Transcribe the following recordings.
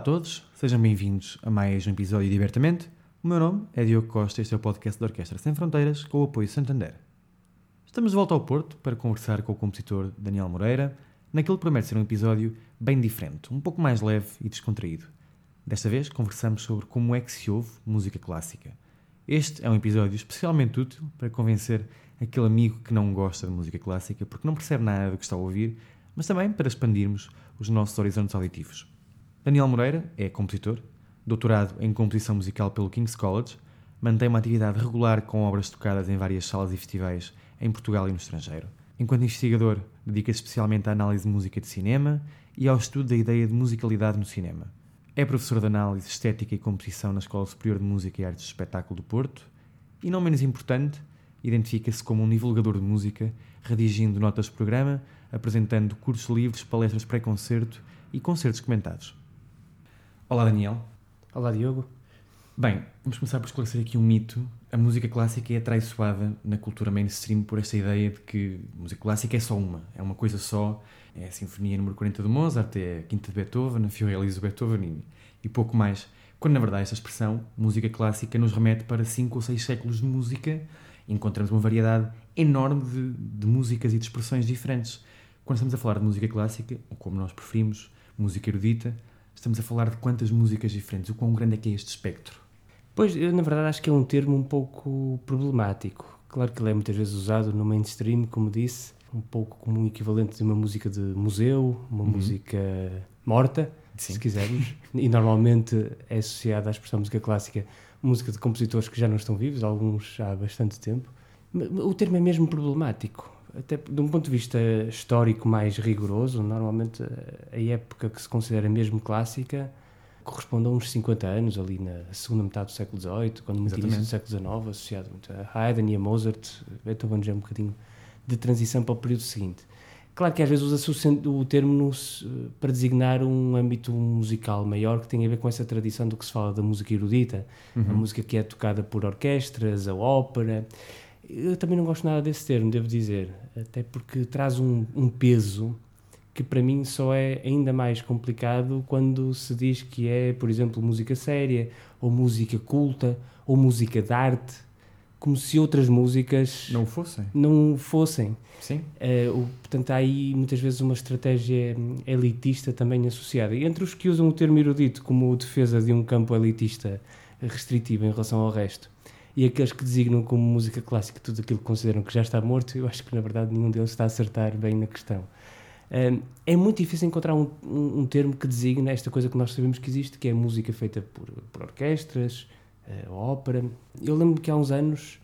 A todos, sejam bem-vindos a mais um episódio de Libertamente. O meu nome é Diogo Costa, este é o podcast da Orquestra Sem Fronteiras, com o apoio Santander. Estamos de volta ao Porto para conversar com o compositor Daniel Moreira, naquele que promete ser um episódio bem diferente, um pouco mais leve e descontraído. Desta vez conversamos sobre como é que se ouve música clássica. Este é um episódio especialmente útil para convencer aquele amigo que não gosta de música clássica porque não percebe nada do que está a ouvir, mas também para expandirmos os nossos horizontes auditivos. Daniel Moreira é compositor, doutorado em composição musical pelo King's College, mantém uma atividade regular com obras tocadas em várias salas e festivais em Portugal e no estrangeiro. Enquanto investigador, dedica-se especialmente à análise de música de cinema e ao estudo da ideia de musicalidade no cinema. É professor de análise estética e composição na Escola Superior de Música e Artes de Espetáculo do Porto e, não menos importante, identifica-se como um divulgador de música, redigindo notas de programa, apresentando cursos livres, palestras pré-concerto e concertos comentados. Olá, Daniel. Olá, Diogo. Bem, vamos começar por esclarecer aqui um mito. A música clássica é atraiçoada na cultura mainstream por esta ideia de que a música clássica é só uma, é uma coisa só. É a Sinfonia número 40 do Mozart, é a Quinta de Beethoven, a Fiorelli do Beethoven e pouco mais. Quando, na verdade, esta expressão, música clássica, nos remete para cinco ou seis séculos de música. Encontramos uma variedade enorme de, de músicas e de expressões diferentes. Quando estamos a falar de música clássica, ou como nós preferimos, música erudita, estamos a falar de quantas músicas diferentes, o quão grande é que é este espectro? Pois, eu na verdade acho que é um termo um pouco problemático. Claro que ele é muitas vezes usado no mainstream, como disse, um pouco como um equivalente de uma música de museu, uma Uhum. música morta, Sim. se quisermos. e normalmente é associada à expressão música clássica, música de compositores que já não estão vivos, alguns há bastante tempo. O termo é mesmo problemático. Até de um ponto de vista histórico mais rigoroso, normalmente a a época que se considera mesmo clássica corresponde a uns 50 anos, ali na segunda metade do século XVIII, quando muito início do século XIX, associado muito a Haydn e a Mozart, Beethoven já é um bocadinho de transição para o período seguinte. Claro que às vezes usa-se o termo para designar um âmbito musical maior que tem a ver com essa tradição do que se fala da música erudita, a música que é tocada por orquestras, a ópera. Eu também não gosto nada desse termo, devo dizer, até porque traz um, um peso que para mim só é ainda mais complicado quando se diz que é, por exemplo, música séria, ou música culta, ou música de arte, como se outras músicas Não fossem? não fossem. Sim. O- portanto, há aí muitas vezes uma estratégia hum, elitista também associada. E entre os que usam o termo erudito como defesa de um campo elitista restritivo em relação ao resto, e aqueles que designam como música clássica tudo aquilo que consideram que já está morto, eu acho que na verdade nenhum deles está a acertar bem na questão. Hum, é muito difícil encontrar um, um- um termo que designa esta coisa que nós sabemos que existe, que é música feita por, por orquestras, eh, ópera. Eu lembro que há uns anos,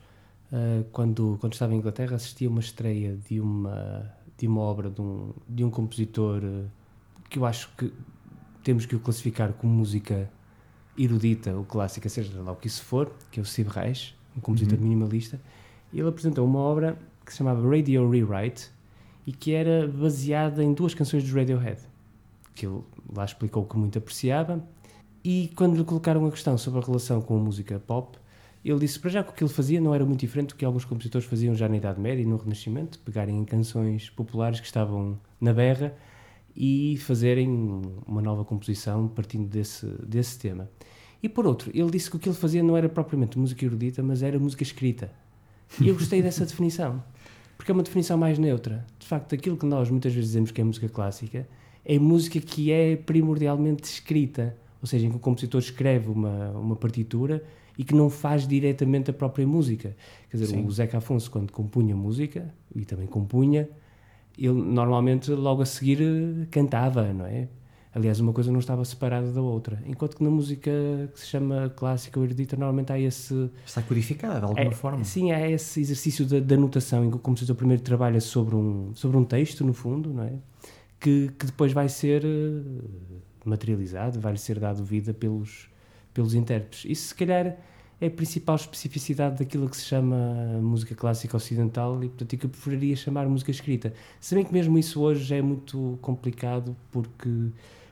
eh, quando, quando estava em Inglaterra, assisti a uma estreia de uma, de uma obra de um, de um compositor eh, que eu acho que temos que o classificar como música erudita ou clássica, seja lá o que isso for, que é o Steve Reich, um compositor Uhum. minimalista. Ele apresentou uma obra que se chamava Radio Rewrite e que era baseada em duas canções dos Radiohead, que ele lá explicou que muito apreciava. E quando lhe colocaram a questão sobre a relação com a música pop, ele disse para já que o que ele fazia não era muito diferente do que alguns compositores faziam já na Idade Média e no Renascimento, pegarem em canções populares que estavam na berra e fazerem uma nova composição partindo desse, desse tema. E por outro, ele disse que o que ele fazia não era propriamente música erudita, mas era música escrita. E eu gostei dessa definição, porque é uma definição mais neutra. De facto, aquilo que nós muitas vezes dizemos que é música clássica é música que é primordialmente escrita, ou seja, em que o compositor escreve uma, uma partitura e que não faz diretamente a própria música. Quer dizer, Sim. o Zeca Afonso, quando compunha música, e também compunha, ele normalmente logo a seguir eh, cantava, não é? Aliás, uma coisa não estava separada da outra. Enquanto que na música que se chama clássica ou erudita, normalmente há esse. Está codificada de alguma é, forma. Sim, há esse exercício da, da notação em que o compositor primeiro trabalha sobre um, sobre um texto, no fundo, não é? Que, que depois vai ser eh, materializado, vai-lhe ser dado vida pelos, pelos intérpretes. Isso, se calhar, é a principal especificidade daquilo que se chama música clássica ocidental e, portanto, que eu preferiria chamar música escrita. Se bem que mesmo isso hoje é muito complicado porque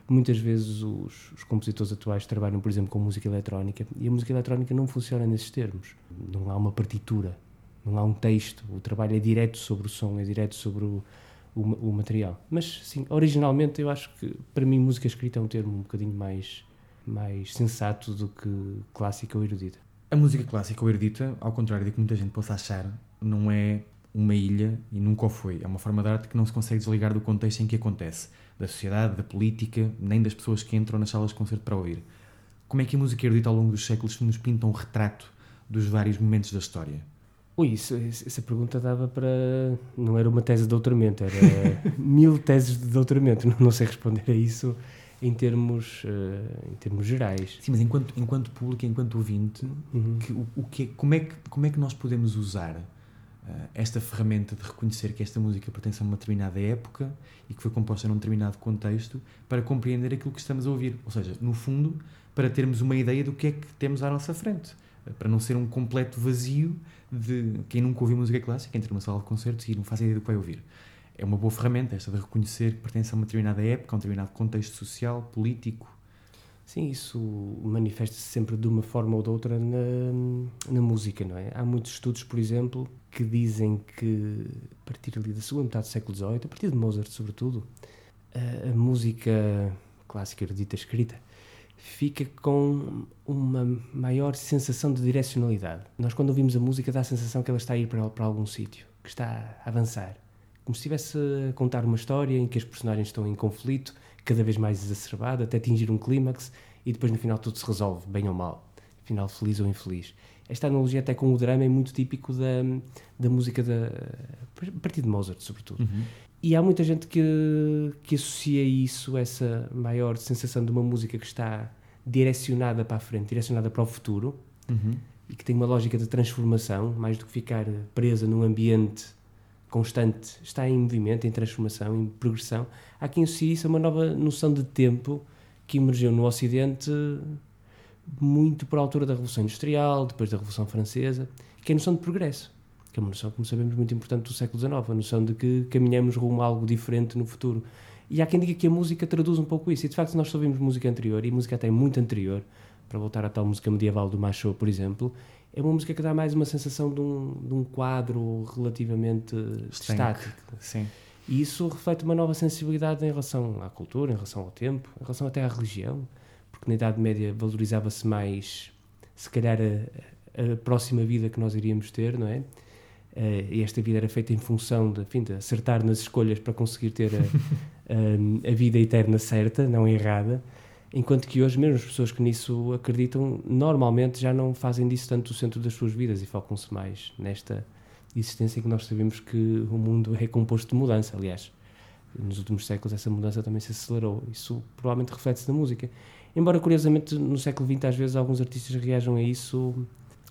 muitas vezes os, os, compositores atuais trabalham, por exemplo, com música eletrónica e a música eletrónica não funciona nesses termos. Não há uma partitura, não há um texto. O trabalho é direto sobre o som, é direto sobre o, o, o material. Mas, sim, originalmente eu acho que, para mim, música escrita é um termo um bocadinho mais, mais sensato do que clássica ou erudita. A música clássica ou erudita, ao contrário do que muita gente possa achar, não é uma ilha e nunca o foi. É uma forma de arte que não se consegue desligar do contexto em que acontece, da sociedade, da política, nem das pessoas que entram nas salas de concerto para ouvir. Como é que a música erudita ao longo dos séculos nos pinta um retrato dos vários momentos da história? Ui, isso, essa pergunta dava para. Não era uma tese de doutoramento, era mil teses de doutoramento. Não, não sei responder a isso em termos, uh, em termos gerais. Sim, mas enquanto, enquanto público, enquanto ouvinte, uhum. que, o, o que, como, é que, como é que nós podemos usar uh, esta ferramenta de reconhecer que esta música pertence a uma determinada época e que foi composta num determinado contexto para compreender aquilo que estamos a ouvir? Ou seja, no fundo, para termos uma ideia do que é que temos à nossa frente. Para não ser um completo vazio de quem nunca ouviu música clássica, entra numa sala de concertos e não faz ideia do que vai ouvir. É uma boa ferramenta esta de reconhecer que pertence a uma determinada época, a um determinado contexto social, político. Sim, isso manifesta-se sempre de uma forma ou de outra na, na música, não é? Há muitos estudos, por exemplo, que dizem que a partir ali da segunda metade do século XVIII, a partir de Mozart sobretudo, a, a música clássica erudita escrita fica com uma maior sensação de direcionalidade. Nós, quando ouvimos a música, dá a sensação que ela está a ir para, para algum sítio, que está a avançar. Como se estivesse a contar uma história em que as personagens estão em conflito, cada vez mais exacerbado, até atingir um clímax, e depois no final tudo se resolve, bem ou mal. Final feliz ou infeliz. Esta analogia, até com o drama, é muito típico da, da música da, a partir de Mozart, sobretudo. Uhum. E há muita gente que, que associa isso, essa maior sensação de uma música que está direcionada para a frente, direcionada para o futuro, uhum. e que tem uma lógica de transformação, mais do que ficar presa num ambiente constante, está em movimento, em transformação, em progressão. Há quem associe isso a uma nova noção de tempo que emergiu no Ocidente muito por altura da Revolução Industrial, depois da Revolução Francesa, que é a noção de progresso que é uma noção, como sabemos, muito importante do século XIX, a noção de que caminhamos rumo a algo diferente no futuro. E há quem diga que a música traduz um pouco isso, e de facto, nós só ouvimos música anterior, e música até muito anterior, para voltar à tal música medieval do Macho, por exemplo, é uma música que dá mais uma sensação de um, de um quadro relativamente Estanque. estático. Sim. E isso reflete uma nova sensibilidade em relação à cultura, em relação ao tempo, em relação até à religião, porque na Idade Média valorizava-se mais, se calhar, a, a próxima vida que nós iríamos ter, não é? Uh, e esta vida era feita em função de, enfim, de acertar nas escolhas para conseguir ter a, a, a, vida eterna certa, não errada, enquanto que hoje, mesmo as pessoas que nisso acreditam, normalmente já não fazem disso tanto o centro das suas vidas e focam-se mais nesta existência em que nós sabemos que o mundo é composto de mudança. Aliás, nos últimos séculos essa mudança também se acelerou. Isso provavelmente reflete-se na música. Embora, curiosamente, no século XX, às vezes, alguns artistas reajam a isso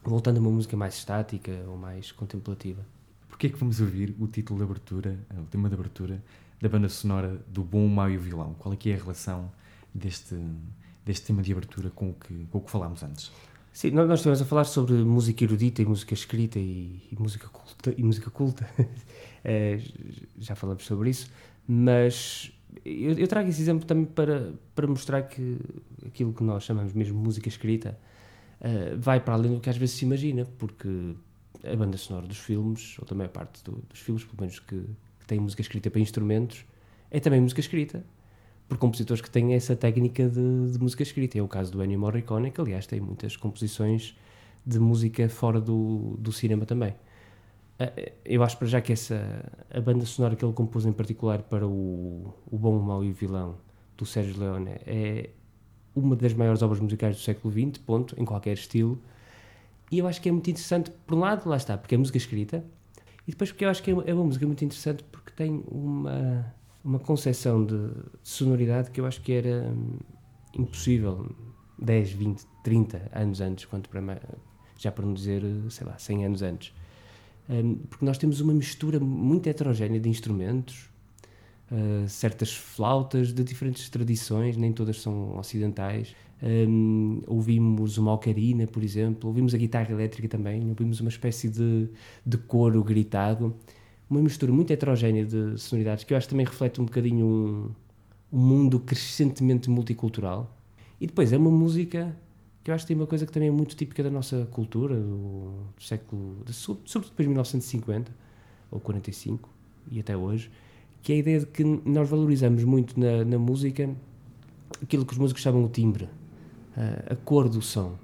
voltando a uma música mais estática ou mais contemplativa. Porquê é que vamos ouvir o título de abertura, o tema de abertura da banda sonora do Bom, o Mau e o Vilão? Qual é que é a relação deste, deste tema de abertura com o que, com o que falámos antes? Sim, nós estivemos a falar sobre música erudita e música escrita e, e música culta. E música culta. é, já falamos sobre isso, mas eu, eu, trago esse exemplo também para, para mostrar que aquilo que nós chamamos mesmo música escrita uh, vai para além do que às vezes se imagina, porque a banda sonora dos filmes, ou também a parte do, dos filmes, pelo menos que, que tem música escrita para instrumentos, é também música escrita por compositores que têm essa técnica de, de, música escrita. É o caso do Ennio Morricone, que aliás tem muitas composições de música fora do, do cinema também. Uh, eu acho para já que essa a banda sonora que ele compôs em particular para o, o Bom, o Mau e o Vilão do Sérgio Leone é, uma das maiores obras musicais do século XX, ponto, em qualquer estilo. E eu acho que é muito interessante, por um lado, lá está, porque é música escrita, e depois porque eu acho que é uma, é uma música muito interessante porque tem uma, uma concepção de, de sonoridade que eu acho que era hum, impossível 10, 20, 30 anos antes, quanto para, já para não dizer, sei lá, 100 anos antes. Um, porque nós temos uma mistura muito heterogénea de instrumentos, uh, certas flautas de diferentes tradições, nem todas são ocidentais. Um, ouvimos uma ocarina, por exemplo, ouvimos a guitarra elétrica também, ouvimos uma espécie de, de coro gritado, uma mistura muito heterogénea de sonoridades que eu acho que também reflete um bocadinho um, um mundo crescentemente multicultural. E depois é uma música que eu acho que tem uma coisa que também é muito típica da nossa cultura, do, do século, de, sobretudo depois de 1950 ou 45 e até hoje, que é a ideia de que nós valorizamos muito na, na música aquilo que os músicos chamam o timbre, a, a cor do som.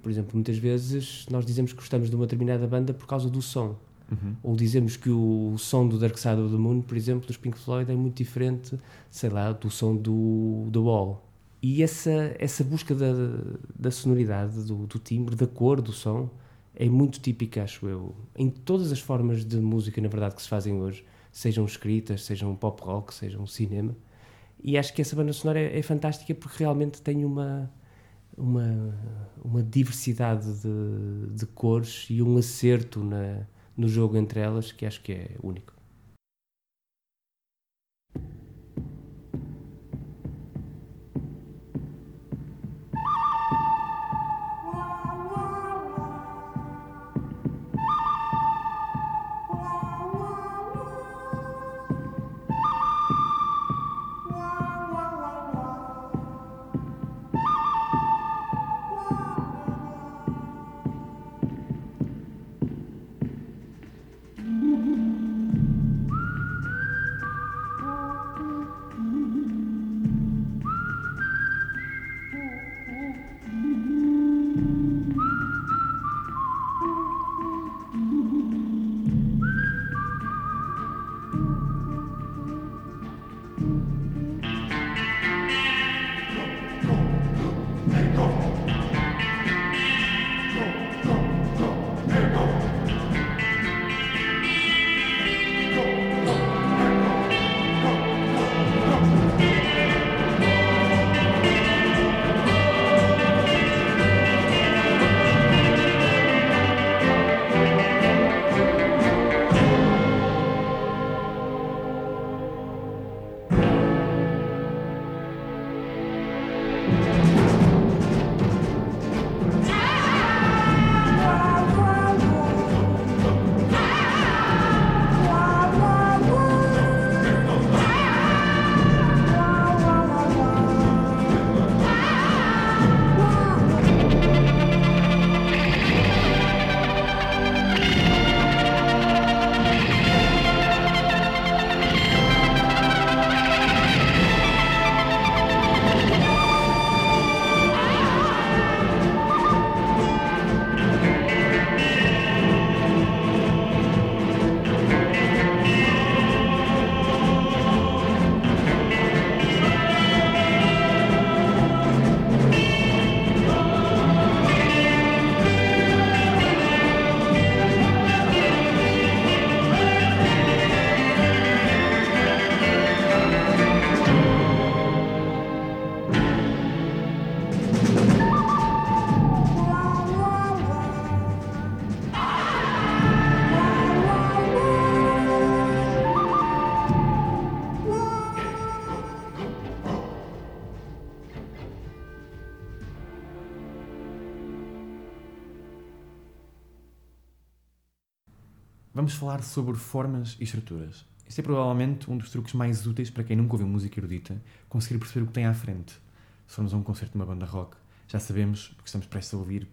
Por exemplo, muitas vezes nós dizemos que gostamos de uma determinada banda por causa do som. Uhum. Ou dizemos que o, som do Dark Side of the Moon, por exemplo, dos Pink Floyd, é muito diferente, sei lá, do som do The Wall. E essa, essa busca da, da sonoridade, do, do timbre, da cor do som, é muito típica, acho eu, em todas as formas de música, na verdade, que se fazem hoje, sejam escritas, sejam pop rock, sejam cinema. E acho que essa banda sonora é, é fantástica porque realmente tem uma, uma, uma diversidade de, de cores e um acerto na, no jogo entre elas que acho que é único. Falar sobre formas e estruturas. Este é provavelmente um dos truques mais úteis para quem nunca ouviu música erudita, conseguir perceber o que tem à frente. Se formos a um concerto de uma banda rock, já sabemos que estamos prestes a ouvir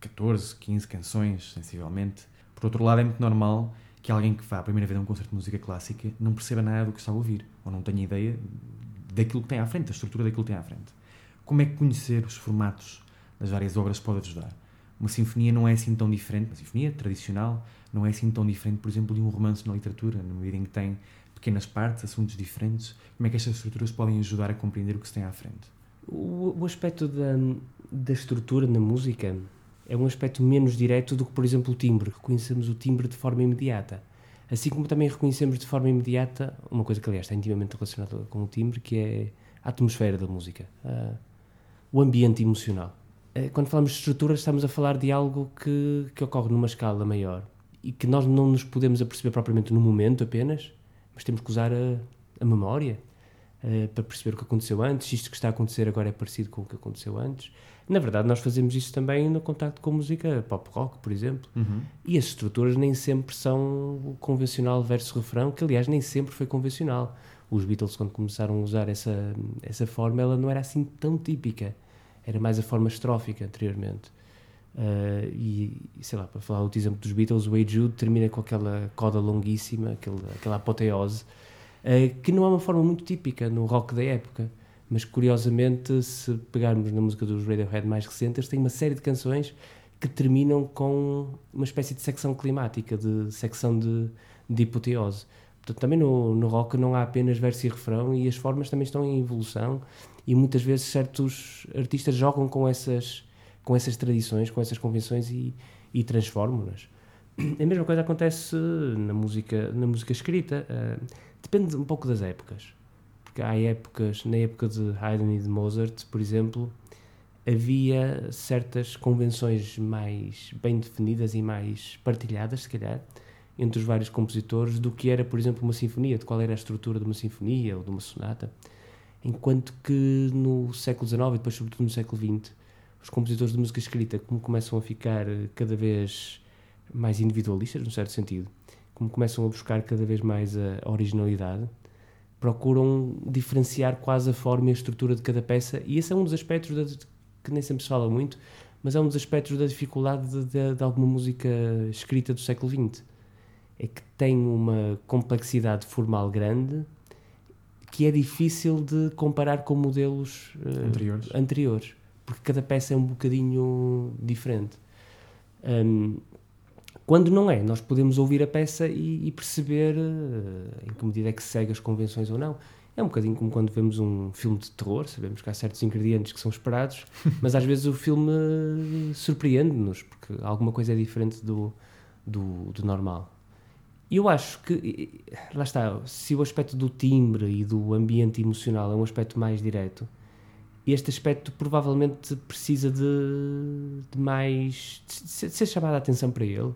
14, 15 canções, sensivelmente. Por outro lado, é muito normal que alguém que vá a primeira vez a um concerto de música clássica não perceba nada do que está a ouvir, ou não tenha ideia daquilo que tem à frente, da estrutura daquilo que tem à frente. Como é que conhecer os formatos das várias obras pode ajudar? Uma sinfonia não é assim tão diferente, uma sinfonia tradicional não é assim tão diferente, por exemplo, de um romance na literatura, na medida em que tem pequenas partes, assuntos diferentes. Como é que estas estruturas podem ajudar a compreender o que se tem à frente? O, o aspecto da, da estrutura na música é um aspecto menos direto do que, por exemplo, o timbre. Reconhecemos o timbre de forma imediata. Assim como também reconhecemos de forma imediata uma coisa que, aliás, está intimamente relacionada com o timbre, que é a atmosfera da música, o ambiente emocional. Eh, quando falamos de estrutura, estamos a falar de algo que, que ocorre numa escala maior e que nós não nos podemos aperceber propriamente no momento apenas, mas temos que usar a a memória, uh, para perceber o que aconteceu antes, isto que está a acontecer agora é parecido com o que aconteceu antes. Na verdade, nós fazemos isso também no contacto com música pop rock, por exemplo. Uhum. E as estruturas nem sempre são o convencional versus refrão, que aliás nem sempre foi convencional. Os Beatles, quando começaram a usar essa, essa forma, ela não era assim tão típica. Era mais a forma estrófica anteriormente. Uh, e, sei lá, para falar outro exemplo dos Beatles, o Hey Jude termina com aquela coda longuíssima, aquele, aquela apoteose, uh, que não é uma forma muito típica no rock da época. Mas curiosamente, se pegarmos na música dos Radiohead mais recentes, tem uma série de canções que terminam com uma espécie de secção climática, de secção de, de hipoteose. Portanto, também no, no rock não há apenas verso e refrão e as formas também estão em evolução e muitas vezes certos artistas jogam com essas, com essas tradições, com essas convenções e, e transformam-nas. A mesma coisa acontece na música, na música escrita. Uh, depende um pouco das épocas porque há épocas, na época de Haydn e de Mozart, por exemplo, havia certas convenções mais bem definidas e mais partilhadas, se calhar, entre os vários compositores, do que era, por exemplo, uma sinfonia, de qual era a estrutura de uma sinfonia ou de uma sonata. Enquanto que no século XIX e depois, sobretudo, no século XX, os compositores de música escrita, como começam a ficar cada vez mais individualistas, num certo sentido, como começam a buscar cada vez mais a originalidade, procuram diferenciar quase a forma e a estrutura de cada peça, e esse é um dos aspectos de, que nem sempre se fala muito, mas é um dos aspectos da dificuldade de, de, de, alguma música escrita do século XX. É que tem uma complexidade formal grande que é difícil de comparar com modelos uh, anteriores. anteriores, porque cada peça é um bocadinho diferente. Um, quando não é, nós podemos ouvir a peça e, e perceber uh, em que medida é que segue as convenções ou não. É um bocadinho como quando vemos um filme de terror, sabemos que há certos ingredientes que são esperados, mas às vezes o filme surpreende-nos, porque alguma coisa é diferente do, do, do normal. E eu acho que, lá está, se o aspecto do timbre e do ambiente emocional é um aspecto mais direto, este aspecto provavelmente precisa de, de mais. de ser chamada a atenção para ele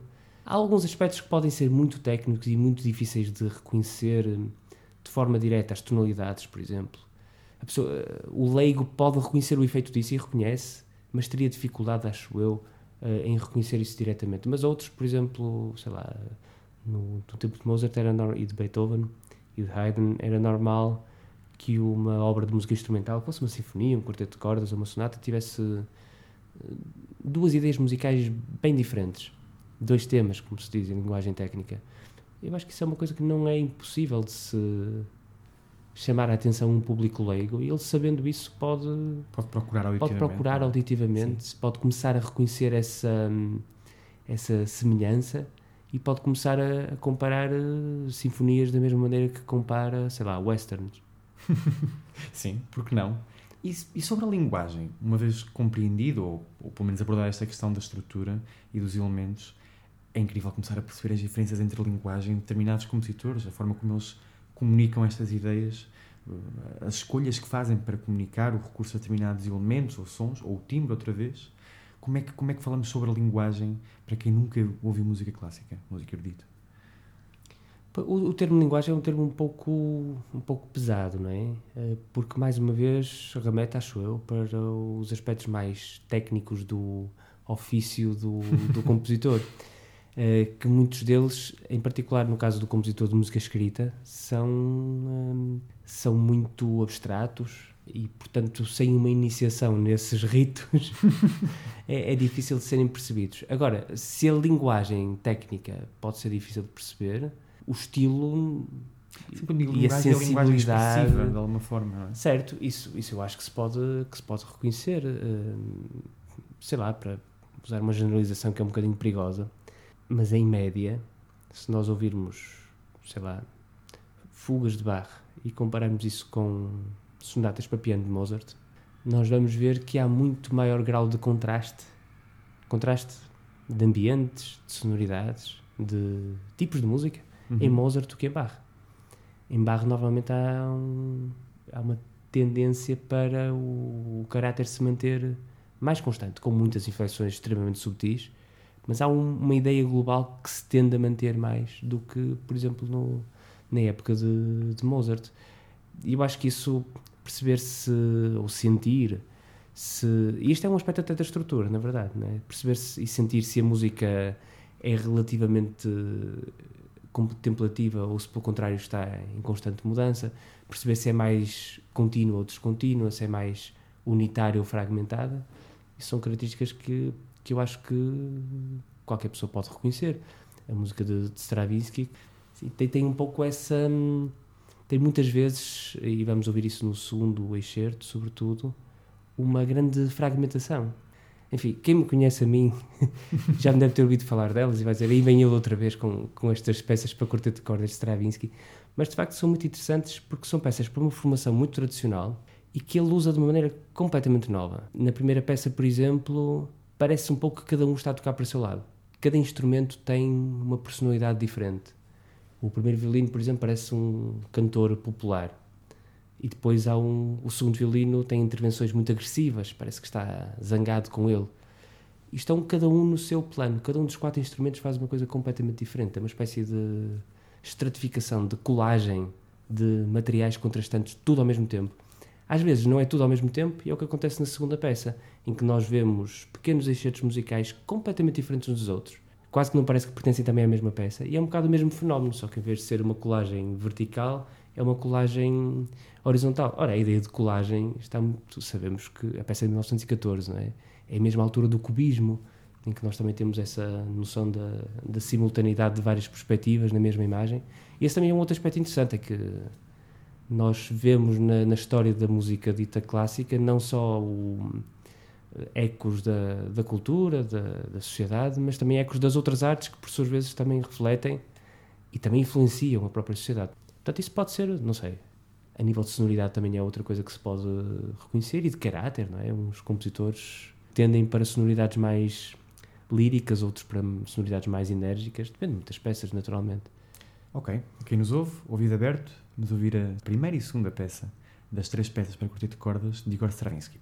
Há alguns aspectos que podem ser muito técnicos e muito difíceis de reconhecer hum, de forma direta, as tonalidades, por exemplo. Pessoa, o leigo pode reconhecer o efeito disso e reconhece, mas teria dificuldade, acho eu, eh, em reconhecer isso diretamente. Mas outros, por exemplo, sei lá, no, no tempo de Mozart era e de Beethoven e de Haydn, era normal que uma obra de música instrumental, fosse uma sinfonia, um quarteto de cordas ou uma sonata, tivesse eh, duas ideias musicais bem diferentes dois temas, como se diz em linguagem técnica. Eu acho que isso é uma coisa que não é impossível de se chamar a atenção um público leigo e ele sabendo isso pode pode procurar auditivamente, pode, procurar auditivamente, pode começar a reconhecer essa essa semelhança e pode começar a, comparar uh, sinfonias da mesma maneira que compara, sei lá, westerns. Sim, porque não? E, sobre a linguagem, uma vez compreendido, ou, ou pelo menos abordar esta questão da estrutura e dos elementos, é incrível começar a perceber as diferenças entre a linguagem de determinados compositores, a forma como eles comunicam estas ideias, eh, as escolhas que fazem para comunicar o recurso a determinados elementos ou sons, ou o timbre outra vez. Como é que, como é que falamos sobre a linguagem para quem nunca ouviu música clássica, música erudita? O, o, termo linguagem é um termo um pouco, um pouco pesado, não é? Eh, porque, mais uma vez, remete, acho eu, para os aspectos mais técnicos do ofício do, do compositor. Eh, que muitos deles, em particular no caso do compositor de música escrita, são, um, são muito abstratos e, portanto, sem uma iniciação nesses ritos, é, é, difícil de serem percebidos. Agora, se a linguagem técnica pode ser difícil de perceber, o estilo e a sensibilidade de alguma forma, é? certo? Isso, isso eu acho que se pode que se pode reconhecer, uh, sei lá, para usar uma generalização que é um bocadinho perigosa mas em média, se nós ouvirmos, sei lá, fugas de Bach e compararmos isso com sonatas para piano de Mozart, nós vamos ver que há muito maior grau de contraste contraste de ambientes, de sonoridades, de tipos de música uhum. em Mozart do que em Bach. Em Bach, normalmente, há, um, há uma tendência para o, o caráter se manter mais constante, com muitas inflexões extremamente subtis mas há um, uma ideia global que se tende a manter mais do que, por exemplo, no, na época de, de Mozart. E eu acho que isso, perceber-se ou sentir, se, e isto é um aspecto até da estrutura, na verdade, né? perceber-se e sentir se a música é relativamente contemplativa ou se pelo contrário está em constante mudança, perceber se é mais contínua ou descontínua, se é mais unitária ou fragmentada. São características que, que eu acho que qualquer pessoa pode reconhecer. A música de, de Stravinsky sim, tem, tem um pouco essa. Tem muitas vezes, e vamos ouvir isso no segundo excerto, sobretudo, uma grande fragmentação. Enfim, quem me conhece a mim já me deve ter ouvido falar delas e vai dizer, aí vem ele outra vez com, com estas peças para quarteto de cordas de Stravinsky. Mas de facto são muito interessantes porque são peças para uma formação muito tradicional e que ele usa de uma maneira completamente nova. Na primeira peça, por exemplo, parece um pouco que cada um está a tocar para o seu lado. Cada instrumento tem uma personalidade diferente. O primeiro violino, por exemplo, parece um cantor popular. E depois há um, o segundo violino tem intervenções muito agressivas, parece que está zangado com ele. E estão cada um no seu plano, cada um dos quatro instrumentos faz uma coisa completamente diferente. É uma espécie de estratificação, de colagem de materiais contrastantes, tudo ao mesmo tempo. Às vezes não é tudo ao mesmo tempo e é o que acontece na segunda peça, em que nós vemos pequenos excertos musicais completamente diferentes uns dos outros. Quase que não parece que pertencem também à mesma peça. E é um bocado o mesmo fenómeno, só que em vez de ser uma colagem vertical, é uma colagem horizontal. Ora, a ideia de colagem está muito. Sabemos que a peça é de 1914, não é? É a mesma altura do cubismo, em que nós também temos essa noção da, da simultaneidade de várias perspectivas na mesma imagem. E esse também é um outro aspecto interessante, é que nós vemos na, na história da música dita clássica não só o, ecos da, da cultura, da, da sociedade, mas também ecos das outras artes que, por suas vezes, também refletem e também influenciam a própria sociedade. Portanto, isso pode ser, não sei, a nível de sonoridade também é outra coisa que se pode reconhecer e de caráter, não é? Uns compositores tendem para sonoridades mais líricas, outros para sonoridades mais enérgicas, depende de muitas peças, naturalmente. Ok, quem nos ouve, ouvido aberto, Vamos ouvir a primeira e segunda peça das três peças para quarteto de cordas de Igor Stravinsky.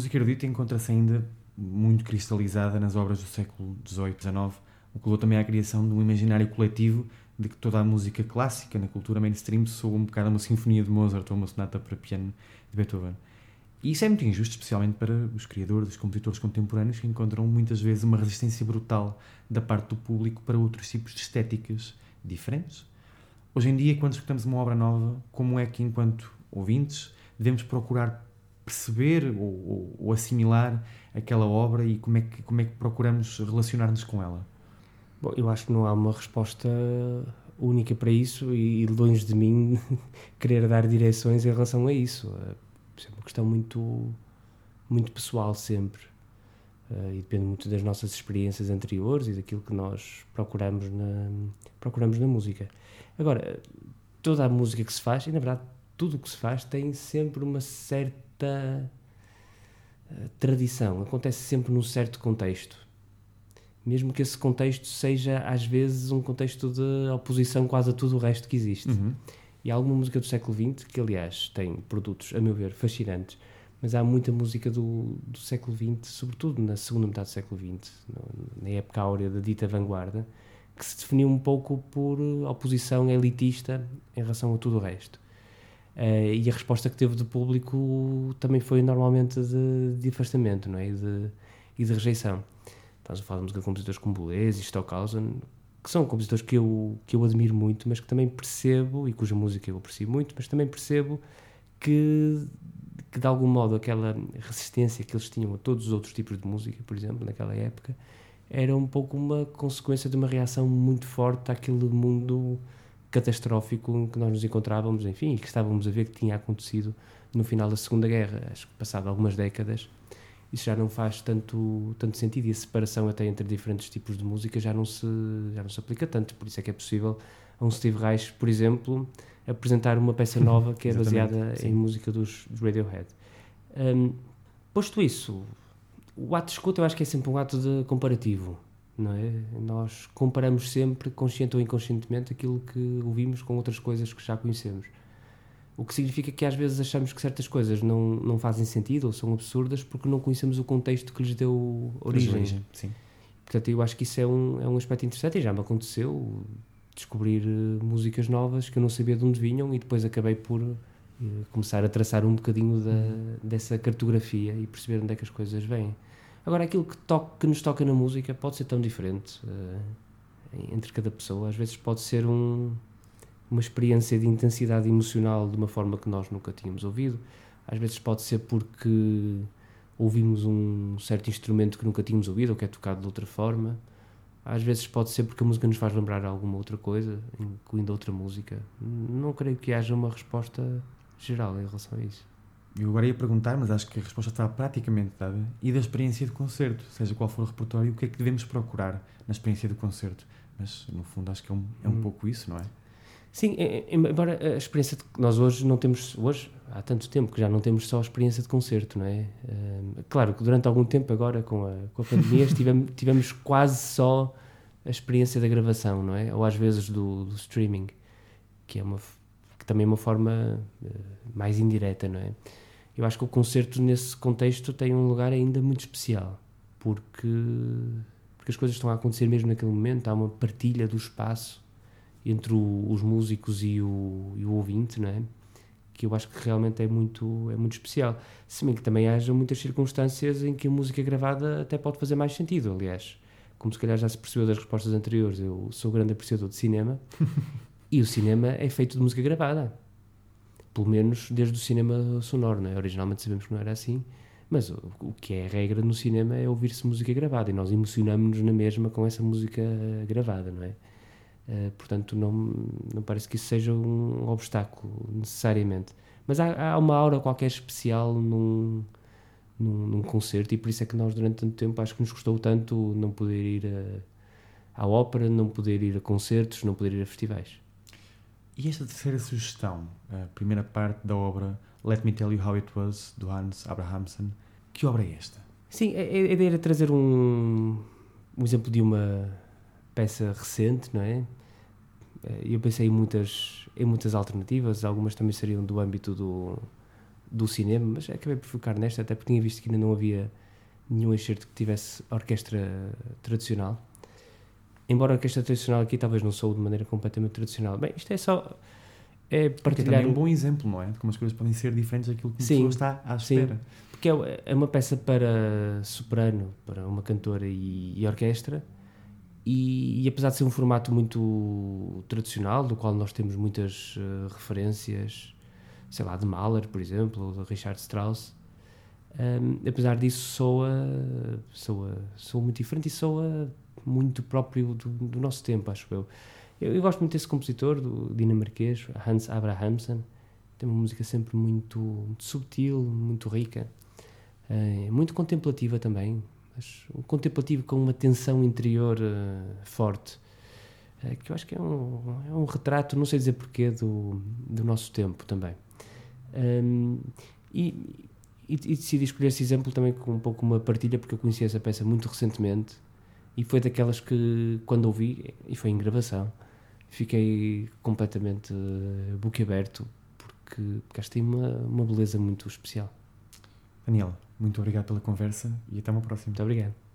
Música erudita encontra-se ainda muito cristalizada nas obras do século XVIII, XIX, o que levou também à criação de um imaginário coletivo de que toda a música clássica na cultura mainstream soa um bocado a uma sinfonia de Mozart ou uma sonata para piano de Beethoven. E isso é muito injusto, especialmente para os criadores, os compositores contemporâneos, que encontram muitas vezes uma resistência brutal da parte do público para outros tipos de estéticas diferentes. Hoje em dia, quando escutamos uma obra nova, como é que, enquanto ouvintes, devemos procurar perceber ou, ou, ou assimilar aquela obra e como é que, como é que procuramos relacionar-nos com ela? Bom, eu acho que não há uma resposta única para isso e longe de mim querer dar direções em relação a isso. É uma questão muito, muito pessoal sempre. Uh, e depende muito das nossas experiências anteriores e daquilo que nós procuramos na, procuramos na música. Agora, toda a música que se faz, e na verdade tudo o que se faz, tem sempre uma certa uh, tradição, acontece sempre num certo contexto. Mesmo que esse contexto seja, às vezes, um contexto de oposição quase a tudo o resto que existe. Uhum. E há alguma música do século XX que, aliás, tem produtos, a meu ver, fascinantes, mas há muita música do, do século XX, sobretudo na segunda metade do século XX, na época áurea da dita vanguarda, que se definiu um pouco por oposição elitista em relação a tudo o resto. Uh, e a resposta que teve do público também foi normalmente de, de afastamento não é? e, de, e de rejeição. Estamos a falar de música de compositores como Boulez e Stockhausen, que são compositores que eu, que eu admiro muito, mas que também percebo, e cuja música eu aprecio muito, mas também percebo que, que de algum modo aquela resistência que eles tinham a todos os outros tipos de música, por exemplo, naquela época, era um pouco uma consequência de uma reação muito forte àquele mundo catastrófico que nós nos encontrávamos, enfim, e que estávamos a ver que tinha acontecido no final da Segunda Guerra, acho que passado algumas décadas, isso já não faz tanto, tanto sentido e a separação até entre diferentes tipos de música já não, se, já não se aplica tanto. Por isso é que é possível a um Steve Reich, por exemplo, apresentar uma peça nova que é baseada sim. em música dos, dos Radiohead. Um, posto isso, o ato de escuta eu acho que é sempre um ato de comparativo. Não é? Nós comparamos sempre, consciente ou inconscientemente, aquilo que ouvimos com outras coisas que já conhecemos. O que significa que às vezes achamos que certas coisas não, não fazem sentido ou são absurdas porque não conhecemos o contexto que lhes deu origem. origem sim. Portanto, eu acho que isso é um, é um aspecto interessante e já me aconteceu descobrir uh, músicas novas que eu não sabia de onde vinham e depois acabei por uh, começar a traçar um bocadinho da, uhum. dessa cartografia e perceber onde é que as coisas vêm. Agora, aquilo que, toca, que nos toca na música pode ser tão diferente uh, entre cada pessoa. Às vezes pode ser um, uma experiência de intensidade emocional de uma forma que nós nunca tínhamos ouvido. Às vezes pode ser porque ouvimos um certo instrumento que nunca tínhamos ouvido ou que é tocado de outra forma. Às vezes pode ser porque a música nos faz lembrar alguma outra coisa, incluindo outra música. Não creio que haja uma resposta geral em relação a isso. Eu agora ia perguntar, mas acho que a resposta está praticamente dada. E da experiência de concerto, seja qual for o repertório, o que é que devemos procurar na experiência do concerto? Mas, no fundo, acho que é um, é um hum. pouco isso, não é? Sim, embora a experiência de, nós hoje não temos, hoje, há tanto tempo que já não temos só a experiência de concerto, não é? claro que durante algum tempo agora, com a, com a pandemia, tivemos, tivemos quase só a experiência da gravação, não é? Ou às vezes do, do streaming, que é uma que também é uma forma uh, mais indireta, não é? Eu acho que o concerto nesse contexto tem um lugar ainda muito especial, porque porque as coisas estão a acontecer mesmo naquele momento, há uma partilha do espaço entre o, os músicos e o, e o ouvinte, não é? que eu acho que realmente é muito, é muito especial. Se bem que também haja muitas circunstâncias em que a música gravada até pode fazer mais sentido, aliás. Como se calhar já se percebeu das respostas anteriores, eu sou grande apreciador de cinema e o cinema é feito de música gravada. Pelo menos desde o cinema sonoro, não é? Originalmente sabemos que não era assim, mas o, o que é regra no cinema é ouvir-se música gravada e nós emocionamos-nos na mesma com essa música gravada, não é? Uh, portanto, não, não parece que isso seja um obstáculo, necessariamente. Mas há, há uma aura qualquer especial num, num, num, concerto, e por isso é que nós, durante tanto tempo, acho que nos custou tanto não poder ir a, à ópera, não poder ir a concertos, não poder ir a festivais. E esta terceira sugestão, a primeira parte da obra Let Me Tell You How It Was, do Hans Abrahamsen, que obra é esta? Sim, a, a ideia era trazer um, um exemplo de uma peça recente, não é? Eh, eu pensei em muitas, em muitas alternativas, algumas também seriam do âmbito do, do cinema, mas acabei por focar nesta, até porque tinha visto que ainda não havia nenhum excerto que tivesse orquestra tradicional. Embora a orquestra tradicional aqui talvez não sou de maneira completamente tradicional. Bem, isto é só é é partilhar também um bom exemplo, não é? De como as coisas podem ser diferentes daquilo que Sim, pessoa está à sim. espera. Porque é, é uma peça para soprano, para uma cantora e, e orquestra, e, e apesar de ser um formato muito tradicional, do qual nós temos muitas eh, referências, sei lá, de Mahler, por exemplo, ou de Richard Strauss, hum, apesar disso soa, soa, soa muito diferente e soa muito próprio do, do nosso tempo, acho eu. eu. eu gosto muito desse compositor, do dinamarquês, Hans Abrahamsen, tem uma música sempre muito, muito subtil, muito rica. É, muito contemplativa também, mas um contemplativo com uma tensão interior eh, forte, eh, que eu acho que é um, é um retrato, não sei dizer porquê, do, do nosso tempo também. Hum, e, e, e decidi escolher esse exemplo também com um pouco uma partilha, porque eu conheci essa peça muito recentemente e foi daquelas que, quando ouvi, e foi em gravação, fiquei completamente uh, boquiaberto, porque, porque acho que tem uma, uma beleza muito especial. Daniela, muito obrigado pela conversa e até uma próxima. Muito obrigado.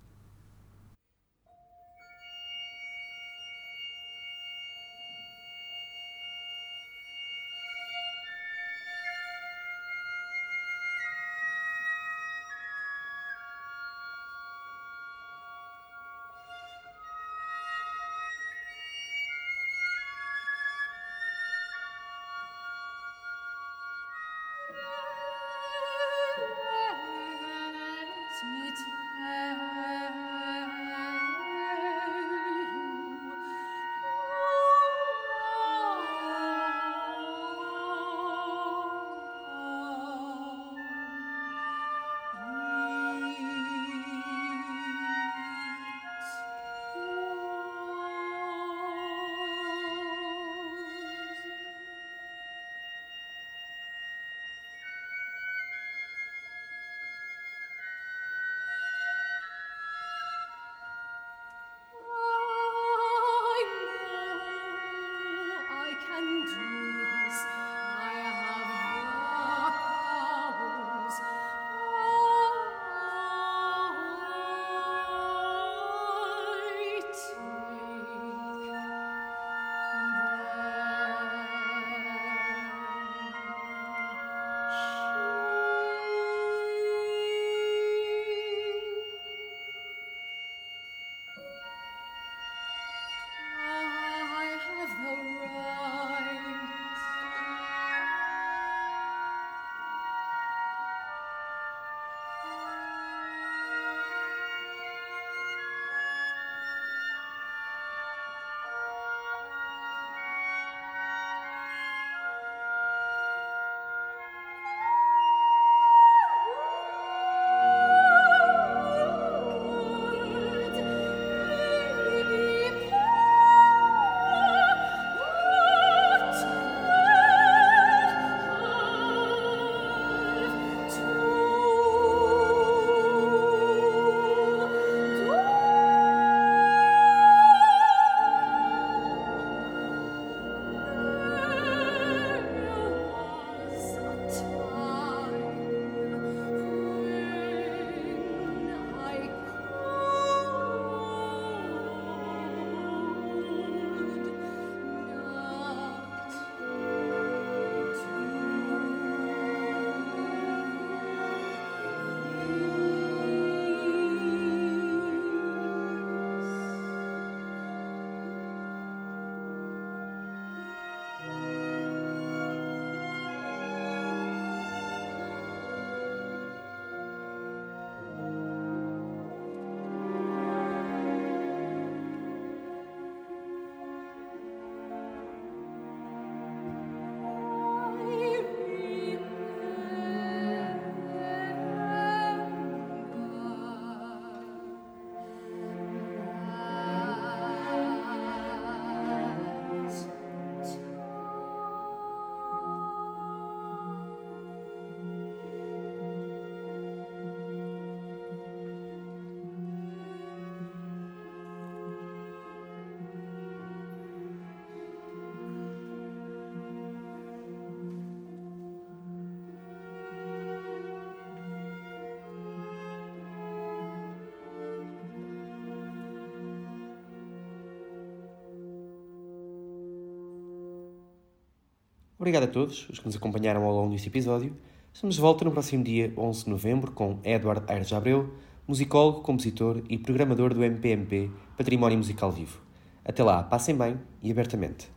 Obrigado a todos os que nos acompanharam ao longo deste episódio. Estamos de volta no próximo dia 11 de novembro com Edward Aires Abreu, musicólogo, compositor e programador do MPMP Património Musical Vivo. Até lá, passem bem e abertamente.